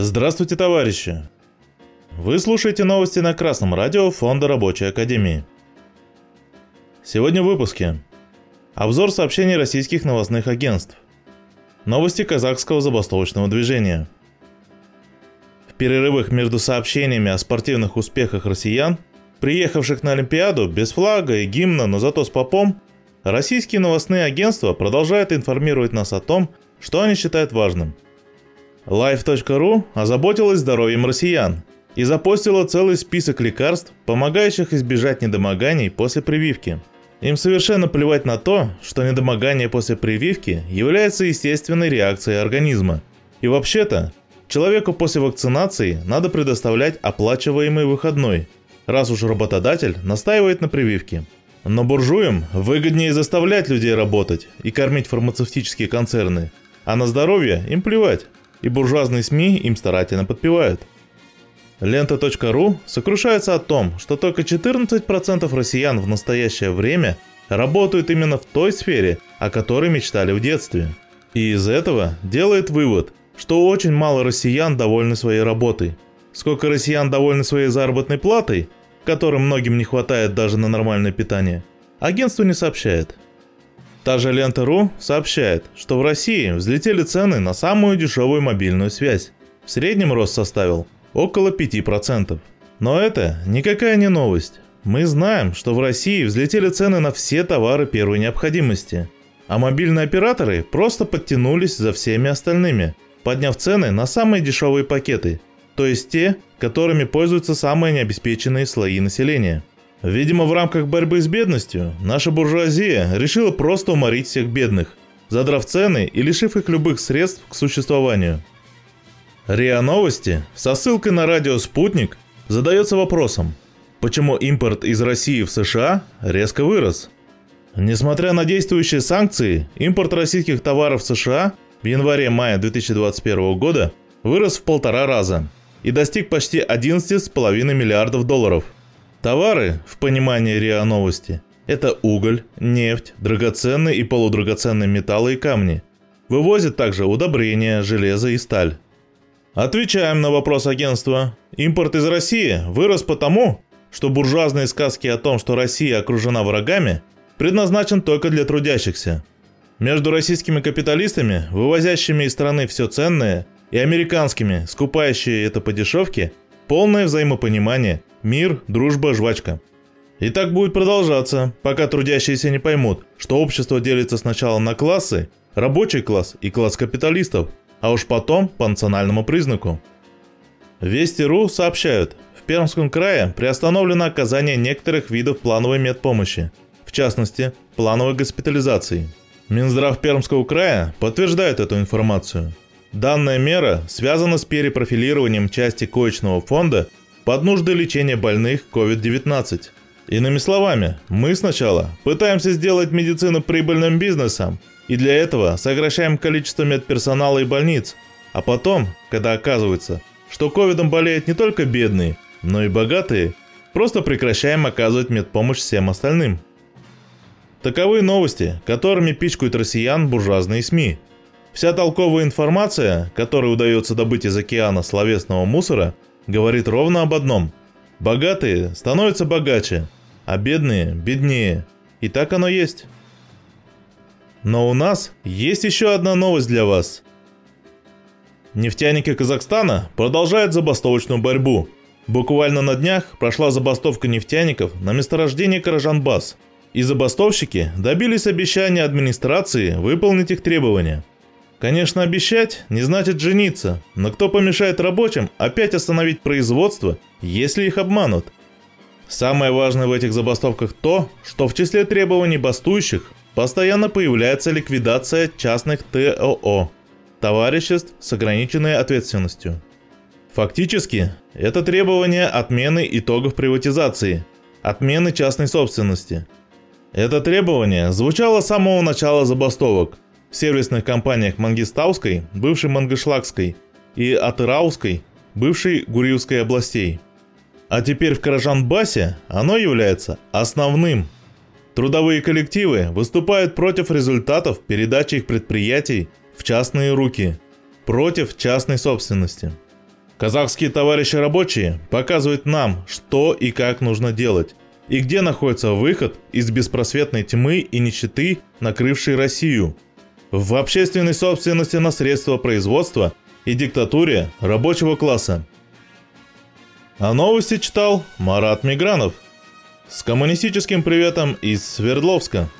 Здравствуйте, товарищи! Вы слушаете новости на Красном радио Фонда Рабочей Академии. Сегодня в выпуске. Обзор сообщений российских новостных агентств. Новости казахского забастовочного движения. В перерывах между сообщениями о спортивных успехах россиян, приехавших на Олимпиаду без флага и гимна, но зато с попом, российские новостные агентства продолжают информировать нас о том, что они считают важным. Life.ru озаботилась здоровьем россиян и запостила целый список лекарств, помогающих избежать недомоганий после прививки. Им совершенно плевать на то, что недомогание после прививки является естественной реакцией организма. И вообще-то, человеку после вакцинации надо предоставлять оплачиваемый выходной, раз уж работодатель настаивает на прививке. Но буржуям выгоднее заставлять людей работать и кормить фармацевтические концерны, а на здоровье им плевать, и буржуазные СМИ им старательно подпевают. Лента.ру сокрушается о том, что только 14% россиян в настоящее время работают именно в той сфере, о которой мечтали в детстве. И из этого делает вывод, что очень мало россиян довольны своей работой. Сколько россиян довольны своей заработной платой, которым многим не хватает даже на нормальное питание, агентство не сообщает. Та же Лента.ру сообщает, что в России взлетели цены на самую дешевую мобильную связь. В среднем рост составил около 5%. Но это никакая не новость. Мы знаем, что в России взлетели цены на все товары первой необходимости. А мобильные операторы просто подтянулись за всеми остальными, подняв цены на самые дешевые пакеты, то есть те, которыми пользуются самые необеспеченные слои населения. Видимо, в рамках борьбы с бедностью наша буржуазия решила просто уморить всех бедных, задрав цены и лишив их любых средств к существованию. РИА Новости со ссылкой на радио «Спутник» задается вопросом, почему импорт из России в США резко вырос. Несмотря на действующие санкции, импорт российских товаров в США в январе-мае 2021 года вырос в полтора раза и достиг почти 11,5 миллиардов долларов – Товары, в понимании РИА Новости, это уголь, нефть, драгоценные и полудрагоценные металлы и камни. Вывозят также удобрения, железо и сталь. Отвечаем на вопрос агентства. Импорт из России вырос потому, что буржуазные сказки о том, что Россия окружена врагами, предназначен только для трудящихся. Между российскими капиталистами, вывозящими из страны все ценное, и американскими, скупающими это по дешевке, полное взаимопонимание, мир, дружба, жвачка. И так будет продолжаться, пока трудящиеся не поймут, что общество делится сначала на классы, рабочий класс и класс капиталистов, а уж потом по национальному признаку. Вести.ру сообщают, в Пермском крае приостановлено оказание некоторых видов плановой медпомощи, в частности, плановой госпитализации. Минздрав Пермского края подтверждает эту информацию – Данная мера связана с перепрофилированием части коечного фонда под нужды лечения больных COVID-19. Иными словами, мы сначала пытаемся сделать медицину прибыльным бизнесом, и для этого сокращаем количество медперсонала и больниц, а потом, когда оказывается, что ковидом болеют не только бедные, но и богатые, просто прекращаем оказывать медпомощь всем остальным. Таковы новости, которыми пичкают россиян буржуазные СМИ – Вся толковая информация, которую удается добыть из океана словесного мусора, говорит ровно об одном. Богатые становятся богаче, а бедные – беднее. И так оно есть. Но у нас есть еще одна новость для вас. Нефтяники Казахстана продолжают забастовочную борьбу. Буквально на днях прошла забастовка нефтяников на месторождении Каражанбас. И забастовщики добились обещания администрации выполнить их требования – Конечно, обещать не значит жениться, но кто помешает рабочим опять остановить производство, если их обманут? Самое важное в этих забастовках то, что в числе требований бастующих постоянно появляется ликвидация частных ТОО – товариществ с ограниченной ответственностью. Фактически, это требование отмены итогов приватизации, отмены частной собственности. Это требование звучало с самого начала забастовок – в сервисных компаниях Мангистауской, бывшей Мангышлакской, и Атырауской, бывшей Гурьевской областей. А теперь в Каражанбасе оно является основным. Трудовые коллективы выступают против результатов передачи их предприятий в частные руки, против частной собственности. Казахские товарищи рабочие показывают нам, что и как нужно делать, и где находится выход из беспросветной тьмы и нищеты, накрывшей Россию. В общественной собственности на средства производства и диктатуре рабочего класса. А новости читал Марат Мигранов. С коммунистическим приветом из Свердловска.